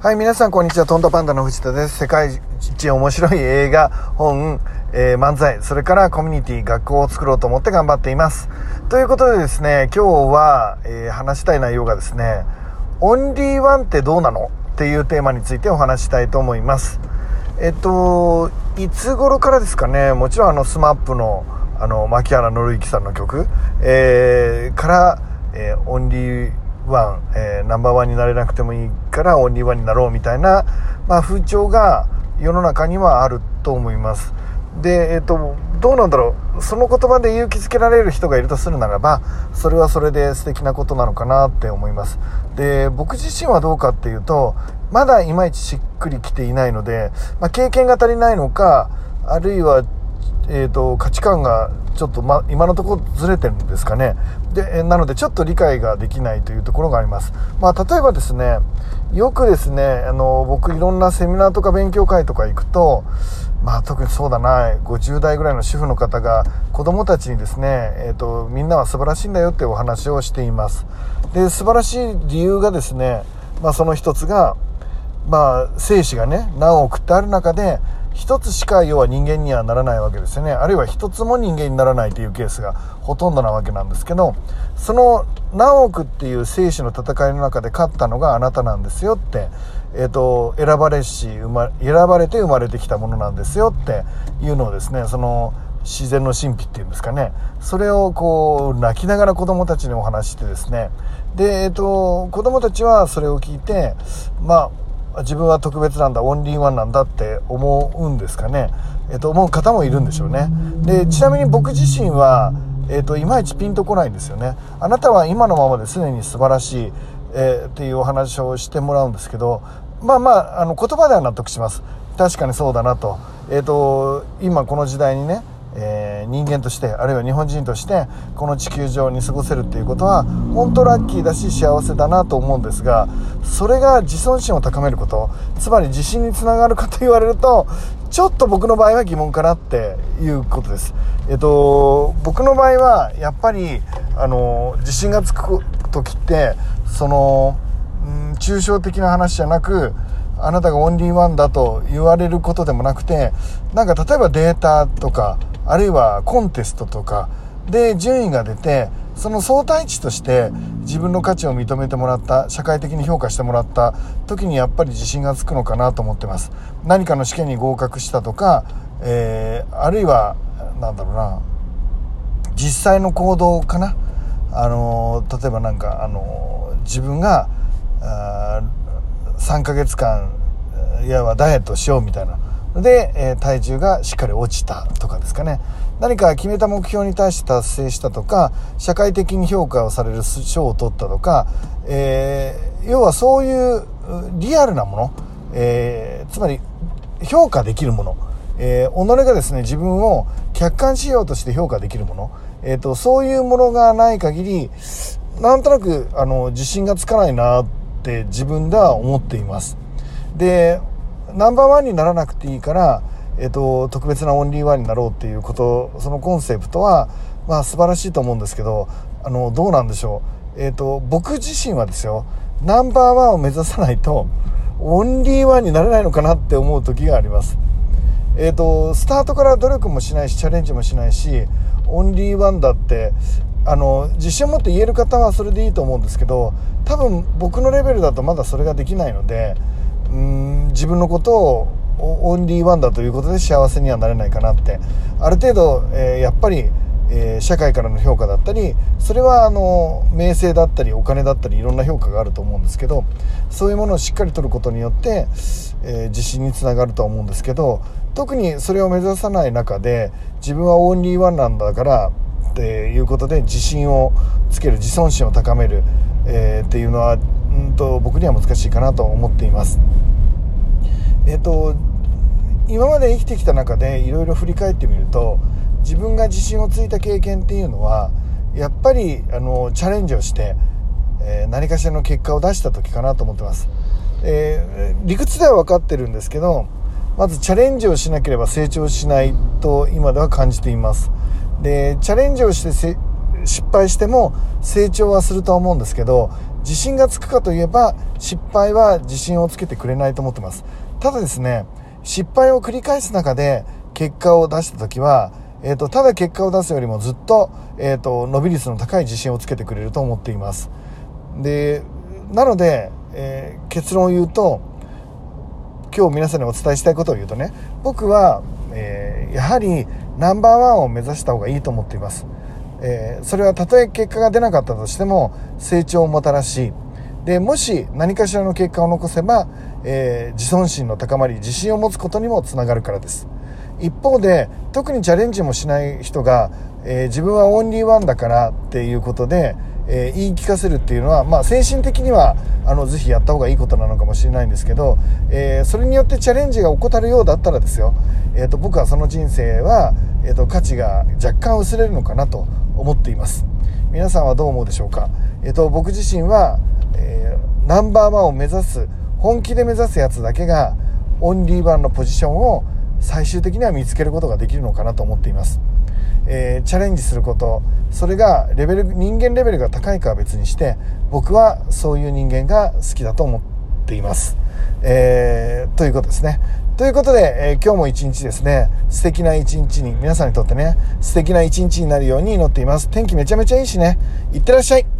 はい、皆さんこんにちは。トントパンダの藤田です。世界一面白い映画、本、えー漫才、それからコミュニティ、学校を作ろうと思って頑張っています。ということでですね、今日は、えー話したい内容がですね、オンリーワンってどうなの？っていうテーマについてお話したいと思います。えっと、いつ頃からですかね、もちろんあの、スマップの、あの、槇原敬之さんの曲、えーから、えーオンリーワン、えーナンバーワンになれなくてもいいからオンリーワンになろうみたいな、まあ、風潮が世の中にはあると思います。で、えっとどうなんだろう。その言葉で勇気づけられる人がいるとするならばそれはそれで素敵なことなのかなって思います。で僕自身はどうかっていうとまだいまいちしっくりきていないので、まあ、経験が足りないのかあるいはえー、と価値観がちょっと、ま、今のところずれてるんですかね。でえなのでちょっと理解ができないというところがあります、まあ、例えばですねよくですねあの僕いろんなセミナーとか勉強会とか行くと、まあ、特にそうだな50代ぐらいの主婦の方が子供たちにですね、えー、とみんなは素晴らしいんだよってお話をしています。で素晴らしい理由がですね、まあ、その一つがまあ、生死がね何億ってある中で一つしか要は人間にはならないわけですよね。あるいは一つも人間にならないというケースがほとんどなわけなんですけどその何億っていう生死の戦いの中で勝ったのがあなたなんですよって、えー、と選ばれし生ま選ばれて生まれてきたものなんですよっていうのをですねその自然の神秘っていうんですかね。それをこう泣きながら子供たちにお話してですね。で、えー、と子供たちはそれを聞いてまあ自分は特別なんだオンリーワンなんだって思うんですかね、えっと、思う方もいるんでしょうね。でちなみに僕自身は、えっと、いまいちピンとこないんですよね。あなたは今のままで常に素晴らしい、えーっていうお話をしてもらうんですけどまあまああの言葉では納得します。確かにそうだなと,、えっと今この時代にねえー人間としてあるいは日本人としてこの地球上に過ごせるっていうことは本当ラッキーだし幸せだなと思うんですがそれが自尊心を高めることつまり自信につながるかと言われるとちょっと僕の場合は疑問かなっていうことです。えっと僕の場合はやっぱりあの自信がつく時ってそのうん抽象的な話じゃなくあなたがオンリーワンだと言われることでもなくてなんか例えばデータとかあるいはコンテストとかで順位が出てその相対値として自分の価値を認めてもらった社会的に評価してもらった時にやっぱり自信がつくのかなと思ってます。何かの試験に合格したとか、えーあるいはなんだろうな実際の行動かな。あの例えばなんかあの自分があ3ヶ月間いやはダイエットしようみたいな。で、えー体重がしっかり落ちたとかですかね。何か決めた目標に対して達成したとか社会的に評価をされる賞を取ったとか、えー要はそういうリアルなもの、えーつまり評価できるもの、えー己がですね自分を客観指標として評価できるもの、えー、とそういうものがない限りなんとなくあの自信がつかないなって自分では思っています。でナンバーワンにならなくていいから、えー、と特別なオンリーワンになろうっていうことそのコンセプトはまあ素晴らしいと思うんですけどあのどうなんでしょう、えー、と僕自身はですよナンバーワンを目指さないとオンリーワンになれないのかなって思う時があります。えー、とスタートから努力もしないしチャレンジもしないしオンリーワンだってあの自信を持って言える方はそれでいいと思うんですけど多分僕のレベルだとまだそれができないのでうん自分のことをオンリーワンだということで幸せにはなれないかなってある程度、えーやっぱり、えー社会からの評価だったりそれはあの名声だったりお金だったりいろんな評価があると思うんですけどそういうものをしっかり取ることによって、えー自信につながるとは思うんですけど特にそれを目指さない中で自分はオンリーワンなんだからっていうことで自信をつける自尊心を高める、えっていうのはうんと僕には難しいかなと思っています。えっと今まで生きてきた中でいろいろ振り返ってみると自分が自信をついた経験っていうのはやっぱりあのチャレンジをして、えー何かしらの結果を出した時かなと思ってます、えー理屈では分かってるんですけどまずチャレンジをしなければ成長しないと今では感じています。でチャレンジをして失敗しても成長はするとは思うんですけど自信がつくかといえば失敗は自信をつけてくれないと思ってます。ただですね失敗を繰り返す中で結果を出した時は、えーと、ただ結果を出すよりもずっと,、えーと、伸び率の高い自信をつけてくれると思っています。でなので、えー、結論を言うと今日皆さんにお伝えしたいことを言うとね僕は、えー、やはりナンバーワンを目指した方がいいと思っています、えー、それはたとえ結果が出なかったとしても成長をもたらしでもし何かしらの結果を残せば、えー、自尊心の高まり自信を持つことにもつながるからです。一方で特にチャレンジもしない人が、えー、自分はオンリーワンだからっていうことで、えー、言い聞かせるっていうのは、まあ、精神的にはあのぜひやった方がいいことなのかもしれないんですけど、えー、それによってチャレンジが怠るようだったらですよ、えーと、僕はその人生は、えーと、価値が若干薄れるのかなと思っています。皆さんはどう思うでしょうか、えーと、僕自身は、えー、ナンバーワンを目指す本気で目指すやつだけがオンリーワンのポジションを最終的には見つけることができるのかなと思っています、えー、チャレンジすることそれがレベル人間レベルが高いかは別にして僕はそういう人間が好きだと思っています、えー、ということですね。ということで、えー、今日も一日ですね素敵な一日に皆さんにとってね素敵な一日になるように祈っています。天気めちゃめちゃいいしね。いってらっしゃい。